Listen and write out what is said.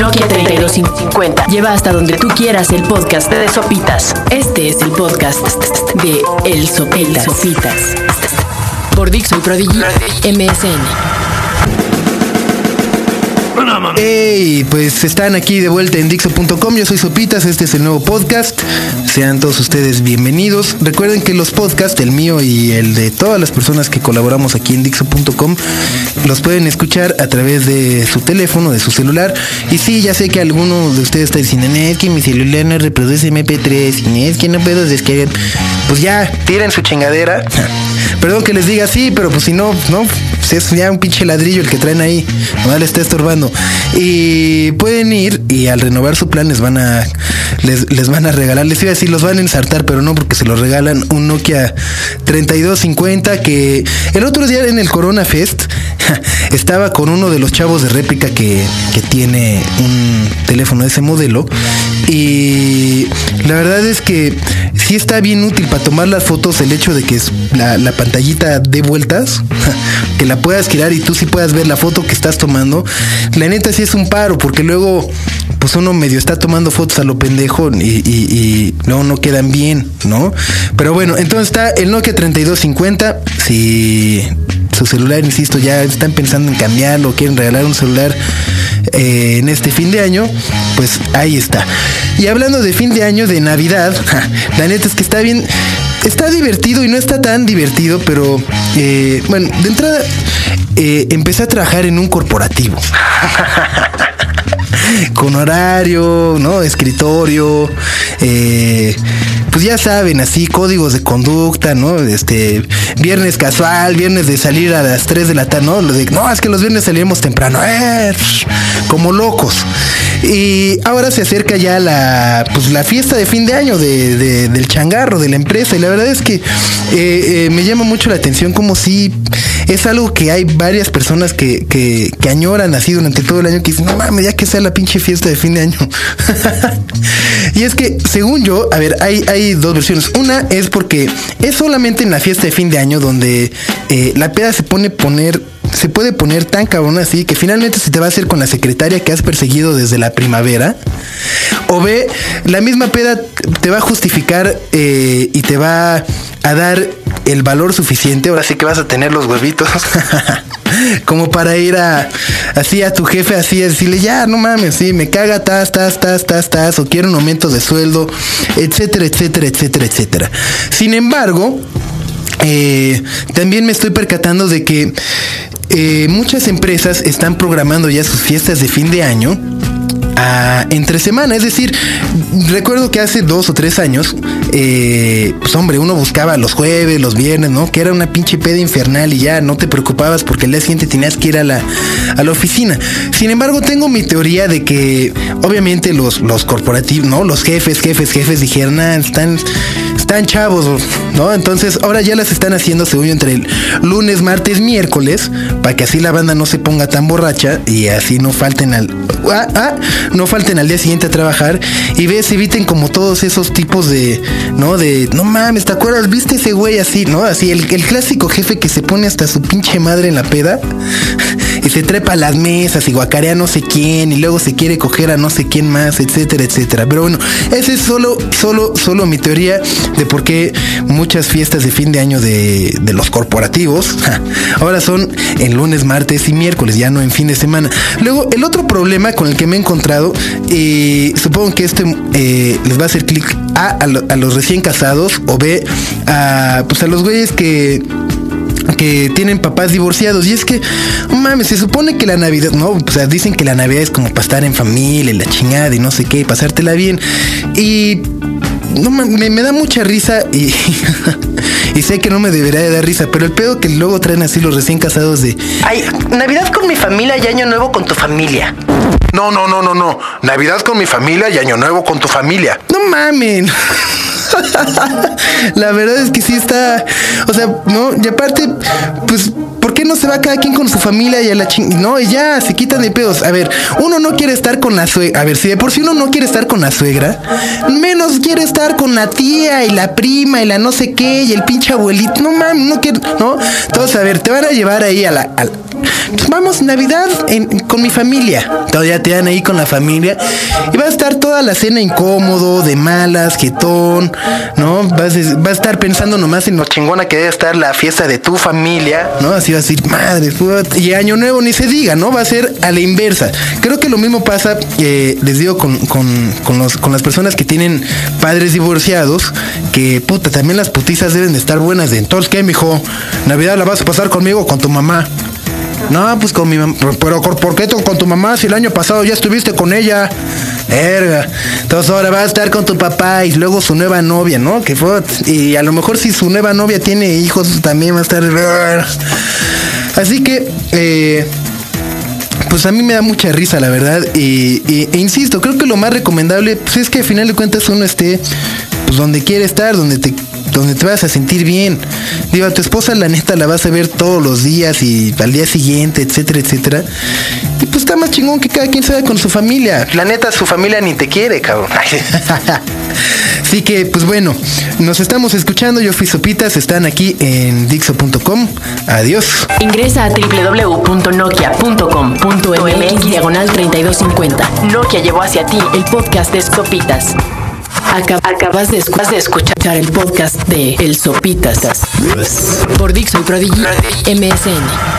Nokia 3250 lleva hasta donde tú quieras el podcast de Sopitas. Este es el podcast de El Sopitas. Por Dixon Prodigy MSN. Hey, pues están aquí de vuelta en Dixo.com. Yo soy Sopitas, este es el nuevo podcast. Sean todos ustedes bienvenidos. Recuerden que los podcasts, el mío y el de todas las personas que colaboramos aquí en Dixo.com, los pueden escuchar a través de su teléfono, de su celular. Y sí, ya sé que alguno de ustedes está diciendo, es que mi celular no reproduce MP3, es que no puedo descargar. Pues ya, tiren su chingadera. Perdón que les diga así, pero pues si no, no, pues es ya un pinche ladrillo el que traen ahí. No le está estorbando. Y pueden ir y al renovar su plan les van a les, les, van a regalar, les iba a decir, los van a ensartar, pero no porque se los regalan un Nokia 3250 que el otro día en el Corona Fest estaba con uno de los chavos de réplica que, que tiene un teléfono de ese modelo y la verdad es que sí está bien útil para tomar las fotos el hecho de que la, la pantallita de vueltas, que la puedas girar y tú sí puedas ver la foto que estás tomando. La neta sí es un paro, porque luego pues uno medio está tomando fotos a lo pendejo y, y, no, no quedan bien, ¿no? Pero bueno, entonces está el Nokia 3250. Si su celular, insisto, ya están pensando en cambiarlo, quieren regalar un celular eh, en este fin de año, pues ahí está. Y hablando de fin de año, de Navidad, la neta es que está bien, está divertido y no está tan divertido, pero eh, bueno, de entrada eh, empecé a trabajar en un corporativo. con horario, ¿no? Escritorio, eh, ya saben, así, códigos de conducta, ¿no? Este, viernes casual, viernes de salir a las 3 de la tarde, ¿no? No, es que los viernes salimos temprano, eh, como locos. Y ahora se acerca ya la, pues, la fiesta de fin de año de, del changarro, de la empresa. Y la verdad es que eh, eh, me llama mucho la atención como si es algo que hay varias personas que, que, que, añoran así durante todo el año que dicen, no mames, ya que sea la pinche fiesta de fin de año. y es que, según yo, a ver, hay, hay dos versiones. Una es porque es solamente en la fiesta de fin de año donde eh, la peda se pone poner se puede poner tan cabrón así que finalmente se te va a hacer con la secretaria que has perseguido desde la primavera. O ve, la misma peda te va a justificar eh, y te va a dar el valor suficiente. Ahora sí que vas a tener los huevitos. como para ir a así a tu jefe así a decirle ya no mames sí me caga tas tas tas tas tas o quiero un aumento de sueldo etcétera etcétera etcétera etcétera sin embargo eh, también me estoy percatando de que eh, muchas empresas están programando ya sus fiestas de fin de año a, entre semana. Es decir, recuerdo que hace dos o tres años, eh, pues hombre, uno buscaba los jueves, los viernes, ¿no? Que era una pinche peda infernal y ya no te preocupabas porque el día siguiente tenías que ir a la, a la oficina. Sin embargo, tengo mi teoría de que obviamente los, los corporativos, ¿no? Los jefes, jefes, jefes dijeron, ah, están, chavos, ¿no? Entonces ahora ya las están haciendo, según entre el lunes, martes, miércoles, para que así la banda no se ponga tan borracha y así no falten al... Ah, ah, no falten al día siguiente a trabajar y ves, eviten como todos esos tipos de, ¿no? De, no mames, ¿te acuerdas? ¿Viste ese güey así, no? Así, el, el clásico jefe que se pone hasta su pinche madre en la peda y se trepa a las mesas y guacarea no sé quién y luego se quiere coger a no sé quién más, etcétera, etcétera. Pero bueno, esa es solo, solo, solo mi teoría de por qué muchas fiestas de fin de año de, los corporativos ahora son en lunes, martes y miércoles, ya no en fin de semana. Luego, el otro problema con el que me he encontrado, y supongo que este eh, les va a hacer clic A, a, los recién casados, o B, a, pues a los güeyes que que tienen papás divorciados. Y es que, mames, se supone que la Navidad, no, o sea, dicen que la Navidad es como para estar en familia, la chingada y no sé qué, pasártela bien. Y no me, me da mucha risa y, y sé que no me debería de dar risa, pero el pedo que luego traen así los recién casados de Ay, Navidad con mi familia y Año Nuevo con tu familia. No, no, no, no, no. Navidad con mi familia y Año Nuevo con tu familia. No mamen. la verdad es que sí está, o sea, no, y aparte, pues, ¿por qué no se va cada quien con su familia y a la ching... No, y ya, se quitan de pedos. A ver, uno no quiere estar con la suegra. A ver, si de por sí uno no quiere estar con la suegra, menos quiere estar con la tía y la prima y la no sé qué y el pinche abuelito. No mames, no quiere, ¿no? Entonces, a ver, te van a llevar ahí a la... pues vamos, Navidad con mi familia. Todavía te dan ahí con la familia y va a estar toda la cena incómodo, de malas, jetón, ¿no? Vas, a estar pensando nomás en lo chingona que debe estar la fiesta de tu familia, ¿no? Así va a decir, madre, y año nuevo ni se diga, ¿no? Va a ser a la inversa. Creo que lo mismo pasa, eh, les digo, con, con, los, con las personas que tienen padres divorciados, que puta, también las putizas deben de estar buenas de entonces, ¿qué, mijo? Navidad la vas a pasar conmigo o con tu mamá. No, pues con mi mamá. Pero ¿por qué con tu mamá si el año pasado ya estuviste con ella? Verga. Entonces ahora va a estar con tu papá y luego su nueva novia, ¿no? Que fue. Y a lo mejor si su nueva novia tiene hijos también va a estar. Así que. Eh, pues a mí me da mucha risa, la verdad. Y, e insisto, creo que lo más recomendable pues es que al final de cuentas uno esté pues donde quiere estar, donde te donde te vas a sentir bien. Digo, a tu esposa la neta la vas a ver todos los días y al día siguiente, etcétera, etcétera. Y pues está más chingón que cada quien se con su familia. La neta, su familia ni te quiere, cabrón. Así que, pues bueno, nos estamos escuchando. Yo fui Sopitas, están aquí en Dixo.com. Adiós. Ingresa a www.nokia.com.mx diagonal 3250. Nokia llevó hacia ti el podcast de Sopitas. Acabas de, escuchar el podcast de El Sopitas por Dixon Prodigy MSN.